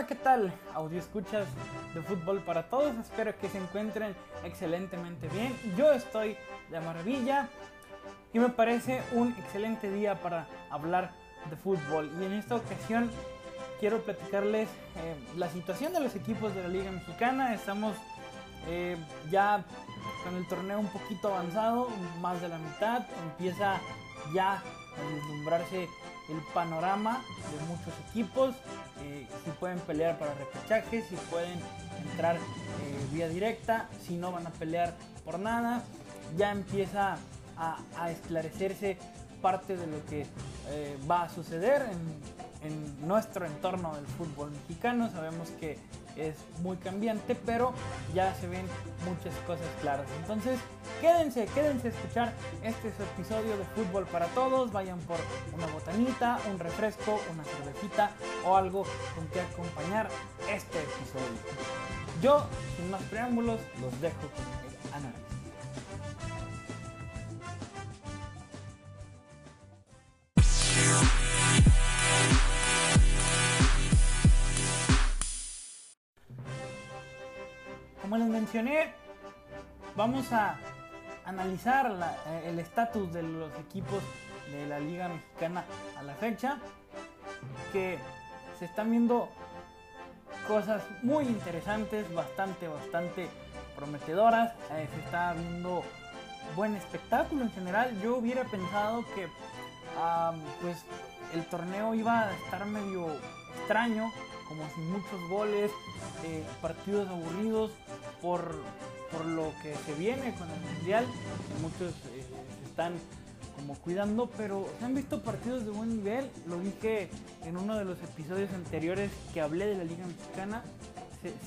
Hola, ¿qué tal? Audio escuchas de fútbol para todos. Espero que se encuentren excelentemente bien. Yo estoy de maravilla y me parece un excelente día para hablar de fútbol. Y en esta ocasión quiero platicarles eh, la situación de los equipos de la Liga Mexicana. Estamos eh, ya con el torneo un poquito avanzado, más de la mitad. Empieza ya a deslumbrarse el panorama de muchos equipos, eh, si pueden pelear para repechaje, si pueden entrar eh, vía directa, si no van a pelear por nada, ya empieza a, esclarecerse parte de lo que eh, va a suceder en, en nuestro entorno del fútbol mexicano. Sabemos que es muy cambiante, pero ya se ven muchas cosas claras. Entonces, quédense, quédense a escuchar este episodio de Fútbol para Todos. Vayan por una botanita, un refresco, una cervecita o algo con que acompañar este episodio. Yo, sin más preámbulos, los dejo con el análisis. Vamos a analizar eh, el estatus de los equipos de la Liga Mexicana a la fecha, que se están viendo cosas muy interesantes, bastante, bastante prometedoras, eh, se está viendo buen espectáculo en general. Yo hubiera pensado que pues el torneo iba a estar medio extraño, como sin muchos goles, eh, partidos aburridos por, lo que se viene con el mundial. Muchos eh, están como cuidando, pero se han visto partidos de buen nivel. Lo dije en uno de los episodios anteriores que hablé de la Liga Mexicana.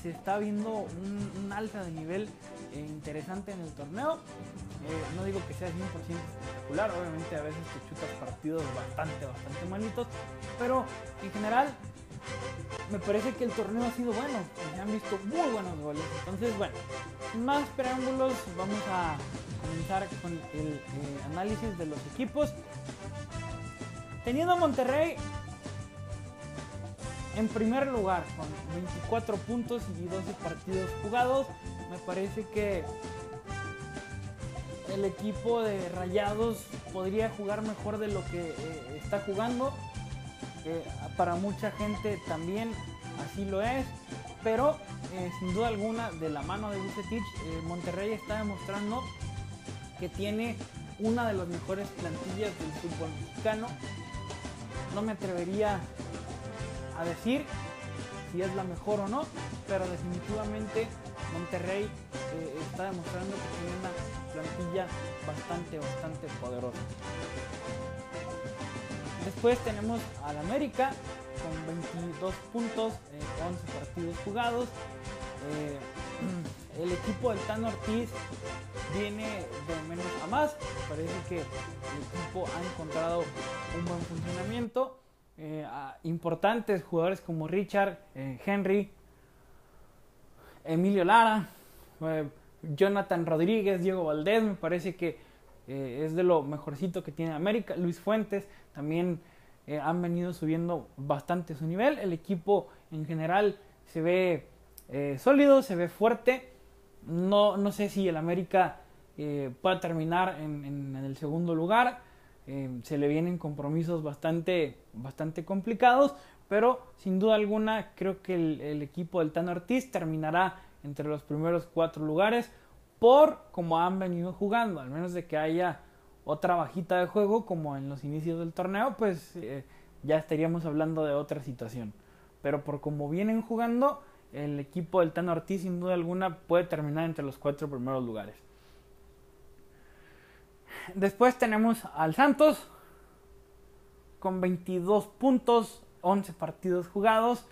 Se, está viendo un, alza de nivel eh, interesante en el torneo. no digo que sea 100% espectacular, obviamente a veces te chutas partidos bastante, bastante malitos, pero en general me parece que el torneo ha sido bueno. Se han visto muy buenos goles. Entonces, bueno, sin más preámbulos, vamos a comenzar con el análisis de los equipos. Teniendo a Monterrey en primer lugar con 24 puntos y 12 partidos jugados, me parece que el equipo de Rayados podría jugar mejor de lo que eh, está jugando para mucha gente también así lo es, pero eh, sin duda alguna de la mano de Bucetich, eh, Monterrey está demostrando que tiene una de las mejores plantillas del fútbol mexicano. No me atrevería a decir si es la mejor o no, pero definitivamente Monterrey eh, está demostrando que tiene una plantilla bastante, bastante poderosa. Después tenemos al América con 22 puntos, 11 eh, partidos jugados. Eh, el equipo del Tano Ortiz viene de menos a más. Parece que el equipo ha encontrado un buen funcionamiento. Eh, importantes jugadores como Richard, Henry, Emilio Lara, Jonathan Rodríguez, Diego Valdés, me parece que es de lo mejorcito que tiene América. Luis Fuentes también eh, han venido subiendo bastante su nivel. El equipo en general se ve eh, sólido, se ve fuerte. No, no sé si el América eh, pueda terminar en, el segundo lugar. se le vienen compromisos bastante, bastante complicados, pero sin duda alguna creo que el, el equipo del Tano Ortiz terminará entre los primeros cuatro lugares por como han venido jugando, al menos de que haya otra bajita de juego como en los inicios del torneo, pues eh, ya estaríamos hablando de otra situación. Pero por como vienen jugando, el equipo del Tano Ortiz sin duda alguna puede terminar entre los cuatro primeros lugares. Después tenemos al Santos con 22 puntos, 11 partidos jugados.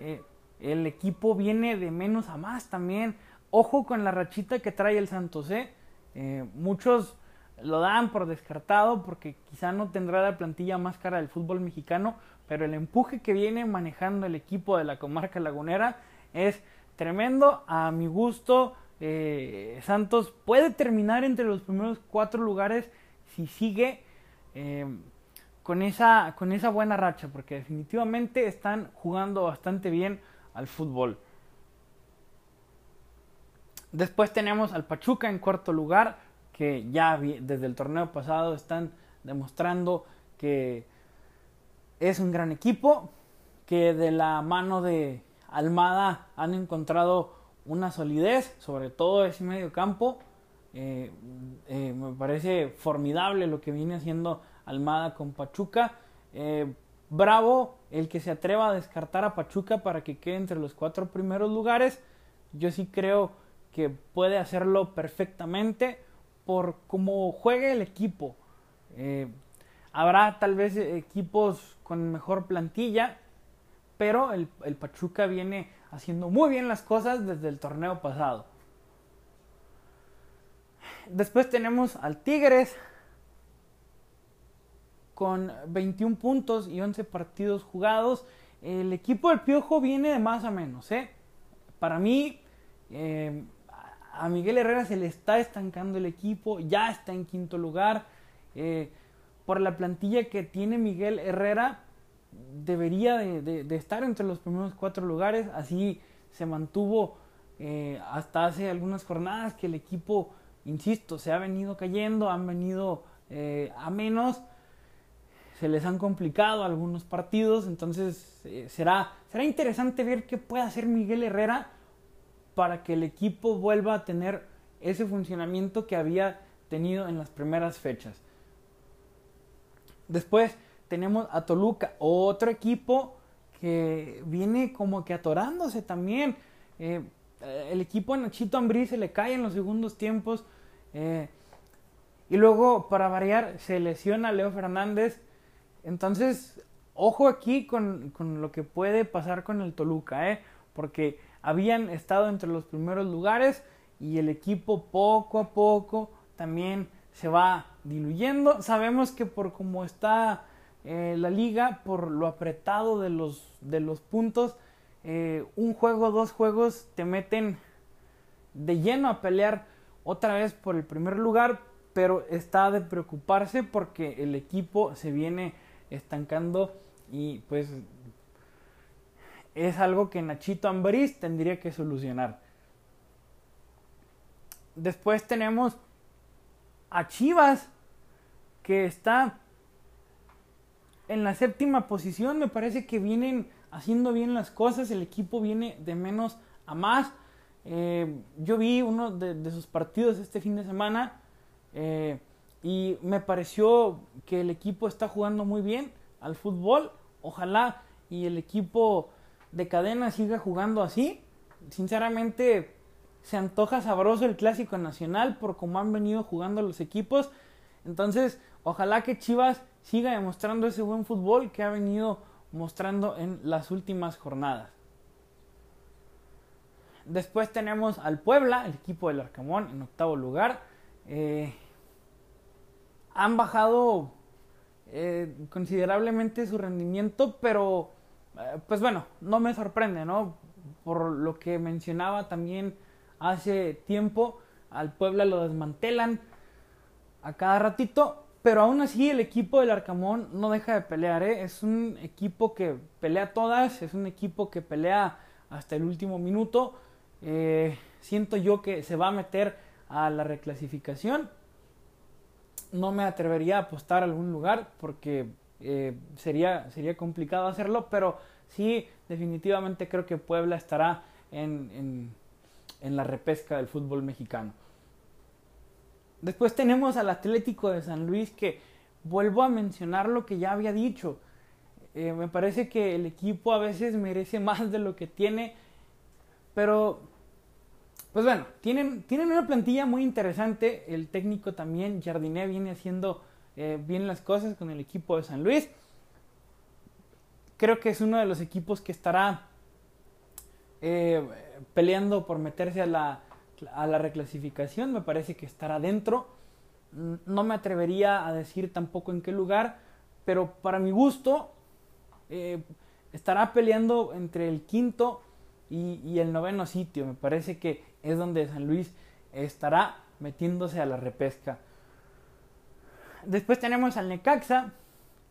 Eh, el equipo viene de menos a más también. Ojo con la rachita que trae el Santos. ¿eh? eh muchos lo dan por descartado porque quizá no tendrá la plantilla más cara del fútbol mexicano, pero el empuje que viene manejando el equipo de la comarca lagunera es tremendo. A mi gusto, eh, Santos puede terminar entre los primeros cuatro lugares si sigue eh, con, esa, con esa buena racha, porque definitivamente están jugando bastante bien al fútbol. Después tenemos al Pachuca en cuarto lugar, que ya desde el torneo pasado están demostrando que es un gran equipo, que de la mano de Almada han encontrado una solidez, sobre todo ese medio campo. Eh, eh, me parece formidable lo que viene haciendo Almada con Pachuca. Eh, bravo el que se atreva a descartar a Pachuca para que quede entre los cuatro primeros lugares. Yo sí creo que puede hacerlo perfectamente por cómo juegue el equipo. habrá tal vez equipos con mejor plantilla, pero el, Pachuca viene haciendo muy bien las cosas desde el torneo pasado. Después tenemos al Tigres con 21 puntos y 11 partidos jugados. El equipo del Piojo viene de más a menos. ¿eh? Para mí, eh, a Miguel Herrera se le está estancando el equipo, ya está en quinto lugar. Eh, por la plantilla que tiene Miguel Herrera, debería de, estar entre los primeros cuatro lugares. Así se mantuvo eh, hasta hace algunas jornadas que el equipo, insisto, se ha venido cayendo, han venido eh, a menos, se les han complicado algunos partidos, entonces será, será interesante ver qué puede hacer Miguel Herrera para que el equipo vuelva a tener ese funcionamiento que había tenido en las primeras fechas. Después tenemos a Toluca, otro equipo que viene como que atorándose también. Eh, el equipo de Nachito Ambrí se le cae en los segundos tiempos. Eh, y luego, para variar, se lesiona Leo Fernández. Entonces, ojo aquí con, con, lo que puede pasar con el Toluca, ¿eh? porque habían estado entre los primeros lugares y el equipo poco a poco también se va diluyendo. Sabemos que por cómo está eh, la liga por lo apretado de los, de los puntos. Eh, un juego, dos juegos te meten de lleno a pelear otra vez por el primer lugar, pero está de preocuparse porque el equipo se viene estancando y pues es algo que Nachito Ambriz tendría que solucionar. Después tenemos a Chivas que está en la séptima posición me parece que vienen haciendo bien las cosas, el equipo viene de menos a más. Eh, yo vi uno de, sus partidos este fin de semana eh, y me pareció que el equipo está jugando muy bien al fútbol. Ojalá y el equipo de cadena siga jugando así. Sinceramente se antoja sabroso el clásico nacional por cómo han venido jugando los equipos. Entonces, ojalá que Chivas siga demostrando ese buen fútbol que ha venido mostrando en las últimas jornadas. Después tenemos al Puebla, el equipo del Arcamón, en octavo lugar. Eh, han bajado eh, considerablemente su rendimiento, pero pues bueno, no me sorprende, ¿no? Por lo que mencionaba también hace tiempo, al Puebla lo desmantelan a cada ratito pero aún así el equipo del Arcamón no deja de pelear, ¿eh? es un equipo que pelea todas, es un equipo que pelea hasta el último minuto. Eh, siento yo que se va a meter a la reclasificación. No me atrevería a apostar a algún lugar porque eh, sería, sería complicado hacerlo, pero sí, definitivamente creo que Puebla estará en la repesca del fútbol mexicano. Después tenemos al Atlético de San Luis que vuelvo a mencionar lo que ya había dicho. Eh, me parece que el equipo a veces merece más de lo que tiene, pero pues bueno, tienen, tienen una plantilla muy interesante. El técnico también, Jardiné, viene haciendo eh, bien las cosas con el equipo de San Luis. Creo que es uno de los equipos que estará eh, peleando por meterse a la a la reclasificación, me parece que estará dentro. Mm, no me atrevería a decir tampoco en qué lugar, pero para mi gusto eh, estará peleando entre el quinto y, el noveno sitio. Me parece que es donde San Luis estará metiéndose a la repesca. Después tenemos al Necaxa,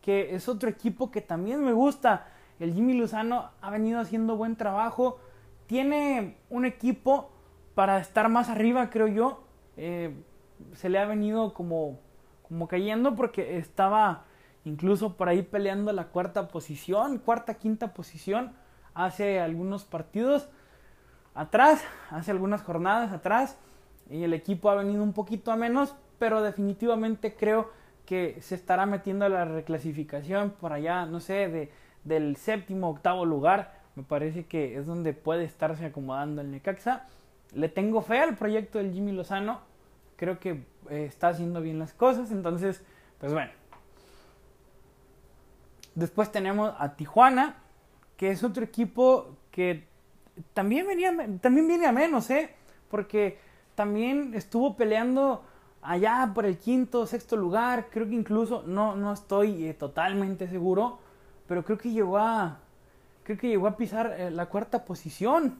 que es otro equipo que también me gusta. el Jimmy Lozano ha venido haciendo buen trabajo. Tiene un equipo para estar más arriba, creo yo. Eh, se le ha venido como, como cayendo porque estaba incluso por ahí peleando la cuarta posición, cuarta, quinta posición hace algunos partidos atrás, hace algunas jornadas atrás. Y el equipo ha venido un poquito a menos, pero definitivamente creo que se estará metiendo a la reclasificación por allá, no sé, de, del séptimo, octavo lugar. Me parece que es donde puede estarse acomodando el Necaxa. Le tengo fe al proyecto del Jimmy Lozano. Creo que eh, está haciendo bien las cosas. Entonces, pues bueno. Después tenemos a Tijuana, que es otro equipo que también, venía, también viene a menos, ¿eh? Porque también estuvo peleando allá por el quinto, sexto lugar. Creo que incluso, no, no estoy eh, totalmente seguro, pero creo que llegó a, creo que llegó a pisar eh, la cuarta posición.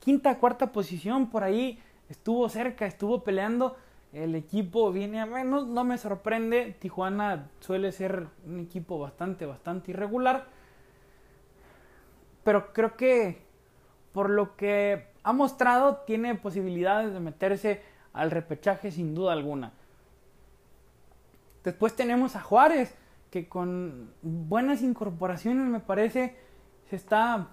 Quinta, cuarta posición, por ahí estuvo cerca, estuvo peleando. El equipo viene a menos, no me sorprende. Tijuana suele ser un equipo bastante, bastante irregular. Pero creo que por lo que ha mostrado, tiene posibilidades de meterse al repechaje sin duda alguna. Después tenemos a Juárez, que con buenas incorporaciones me parece se está,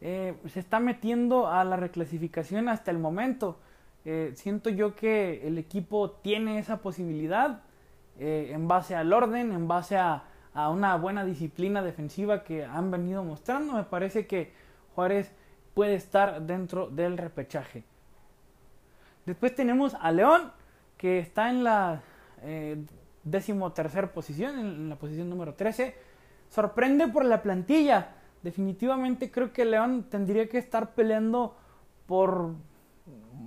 eh, se está metiendo a la reclasificación hasta el momento. Eh, siento yo que el equipo tiene esa posibilidad eh, en base al orden, en base a, a una buena disciplina defensiva que han venido mostrando. Me parece que Juárez puede estar dentro del repechaje. Después tenemos a León, que está en la eh, decimotercer posición, en la posición número 13. Sorprende por la plantilla. Definitivamente creo que León tendría que estar peleando por,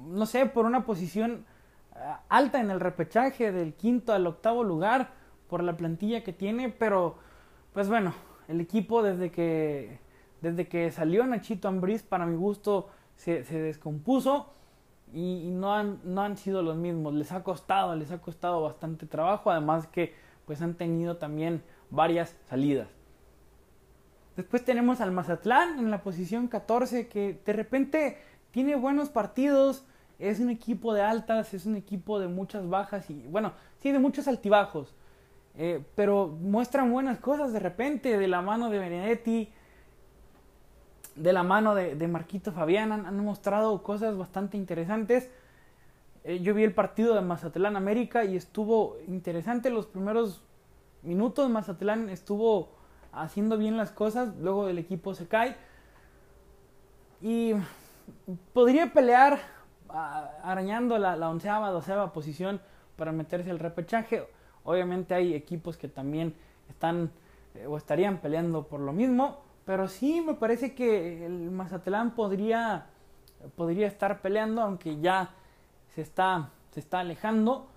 no sé, por una posición eh, alta en el repechaje, del quinto al octavo lugar, por la plantilla que tiene, pero pues bueno, el equipo desde que desde que salió Nachito Ambriz, para mi gusto, se, descompuso y, no, han, no han sido los mismos. Les ha costado, les ha costado bastante trabajo, además que pues han tenido también varias salidas. Después tenemos al Mazatlán en la posición 14 que de repente tiene buenos partidos, es un equipo de altas, es un equipo de muchas bajas y bueno, sí, de muchos altibajos. Eh, pero muestran buenas cosas de repente de la mano de Benedetti, de la mano de, Marquito Fabián han, mostrado cosas bastante interesantes. Eh, yo vi el partido de Mazatlán América y estuvo interesante los primeros minutos. Mazatlán estuvo haciendo bien las cosas, luego el equipo se cae. Y podría pelear arañando la, la onceava, doceava posición para meterse al repechaje. Obviamente hay equipos que también están eh, o estarían peleando por lo mismo. Pero sí me parece que el Mazatlán podría, podría estar peleando, aunque ya se está, se está alejando.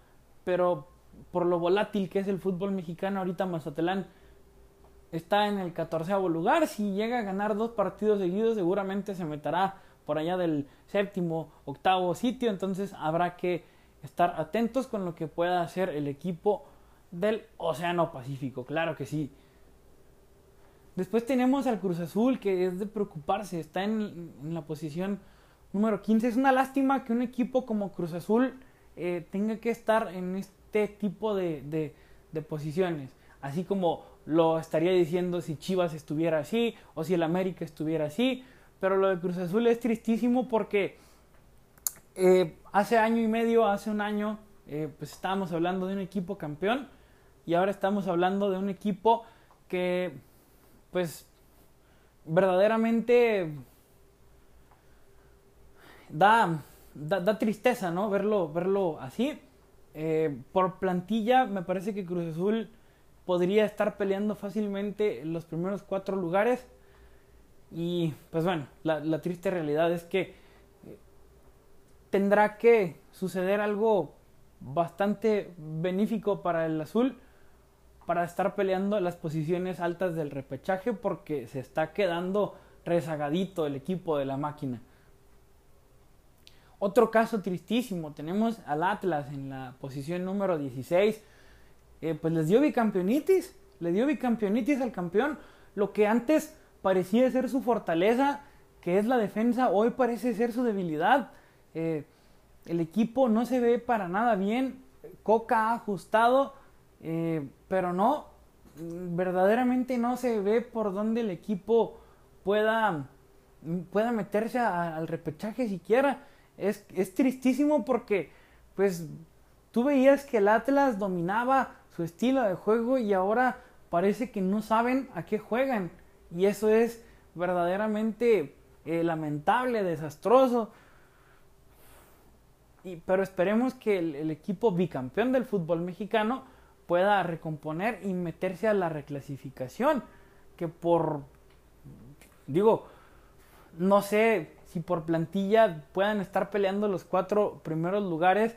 Pero por lo volátil que es el fútbol mexicano, ahorita Mazatlán está en el catorceavo lugar. Si llega a ganar dos partidos seguidos, seguramente se meterá por allá del séptimo, octavo sitio. Entonces habrá que estar atentos con lo que pueda hacer el equipo del Océano Pacífico. Claro que sí. Después tenemos al Cruz Azul, que es de preocuparse, está en, la posición número 15. Es una lástima que un equipo como Cruz Azul eh, tenga que estar en este tipo de, de, posiciones. Así como lo estaría diciendo si Chivas estuviera así o si el América estuviera así. Pero lo de Cruz Azul es tristísimo porque eh, hace año y medio, hace un año, eh, pues estábamos hablando de un equipo campeón y ahora estamos hablando de un equipo que pues verdaderamente da, da, tristeza, ¿no? Verlo, verlo así. Eh, por plantilla, me parece que Cruz Azul podría estar peleando fácilmente los primeros cuatro lugares. Y pues bueno, la, la triste realidad es que eh, tendrá que suceder algo bastante benéfico para el azul para estar peleando las posiciones altas del repechaje porque se está quedando rezagadito el equipo de la máquina. Otro caso tristísimo, tenemos al Atlas en la posición número 16, eh, pues les dio bicampeonitis, le dio bicampeonitis al campeón, lo que antes parecía ser su fortaleza, que es la defensa, hoy parece ser su debilidad. Eh, el equipo no se ve para nada bien. Coca ha ajustado, eh, pero no, verdaderamente no se ve por dónde el equipo pueda, pueda meterse al repechaje siquiera. Es, es tristísimo porque, pues, tú veías que el Atlas dominaba su estilo de juego y ahora parece que no saben a qué juegan. Y eso es verdaderamente eh, lamentable, desastroso. Y, pero esperemos que el, equipo bicampeón del fútbol mexicano pueda recomponer y meterse a la reclasificación. Que por, digo, no sé si por plantilla puedan estar peleando los cuatro primeros lugares,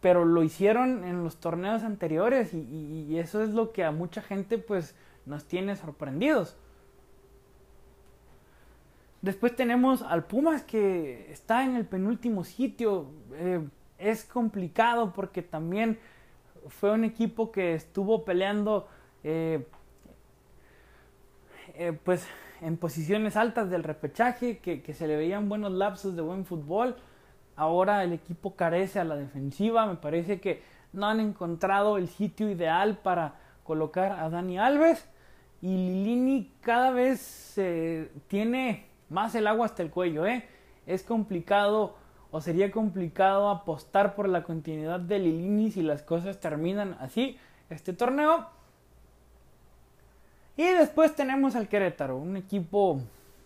pero lo hicieron en los torneos anteriores y, eso es lo que a mucha gente pues nos tiene sorprendidos. Después tenemos al Pumas que está en el penúltimo sitio. Eh, es complicado porque también fue un equipo que estuvo peleando eh, eh, pues en posiciones altas del repechaje, que, se le veían buenos lapsos de buen fútbol. Ahora el equipo carece a la defensiva. Me parece que no han encontrado el sitio ideal para colocar a Dani Alves. Y Lilini cada vez tiene más el agua hasta el cuello, ¿eh? Es complicado o sería complicado apostar por la continuidad de Lilini si las cosas terminan así este torneo. Y después tenemos al Querétaro, un equipo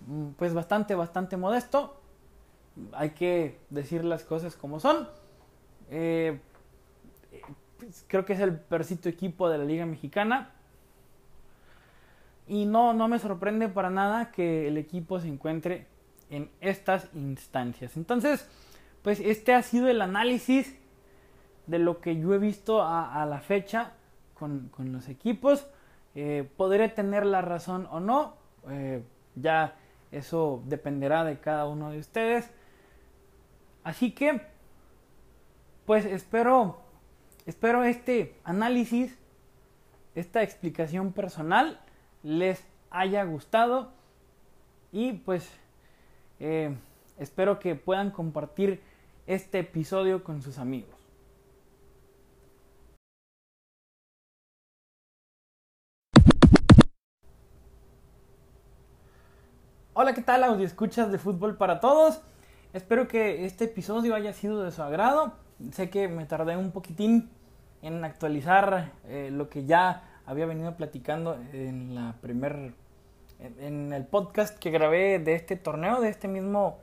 mm, pues bastante, bastante modesto. Hay que decir las cosas como son. Eh, pues, creo que es el percito equipo de la Liga Mexicana. Y no, no me sorprende para nada que el equipo se encuentre en estas instancias. Entonces, pues este ha sido el análisis de lo que yo he visto a, la fecha con, los equipos. Eh, podré tener la razón o no. Eh, ya eso dependerá de cada uno de ustedes. Así que, pues espero, espero este análisis, esta explicación personal les haya gustado y pues eh, espero que puedan compartir este episodio con sus amigos. Hola, ¿qué tal audio escuchas de fútbol para todos? Espero que este episodio haya sido de su agrado. Sé que me tardé un poquitín en actualizar eh, lo que ya había venido platicando en la primer en el podcast que grabé de este torneo, de este mismo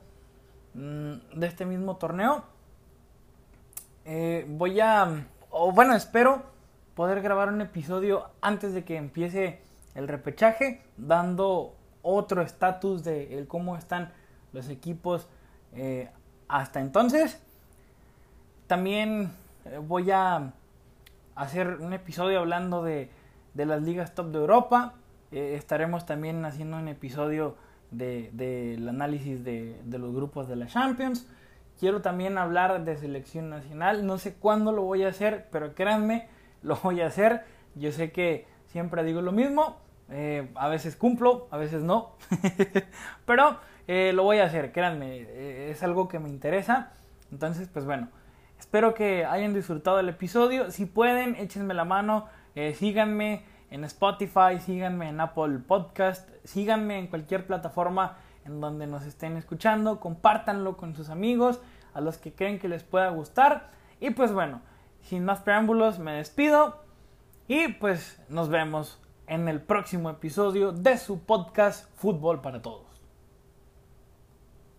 de este mismo torneo. Eh, voy a o bueno, espero poder grabar un episodio antes de que empiece el repechaje, dando otro estatus de cómo están los equipos eh, hasta entonces. También eh, voy a hacer un episodio hablando de de las ligas top de Europa. Estaremos también haciendo un episodio del de, análisis de, de, los grupos de la Champions. Quiero también hablar de selección nacional. No sé cuándo lo voy a hacer, pero créanme, lo voy a hacer. Yo sé que siempre digo lo mismo. Eh, a veces cumplo, a veces no. pero eh, lo voy a hacer, créanme. es algo que me interesa. Entonces, pues bueno. Espero que hayan disfrutado el episodio. Si pueden, échenme la mano eh, síganme en Spotify, síganme en Apple Podcast, síganme en cualquier plataforma en donde nos estén escuchando, compártanlo con sus amigos, a los que creen que les pueda gustar. Y pues bueno, sin más preámbulos, me despido y pues nos vemos en el próximo episodio de su podcast Fútbol para Todos.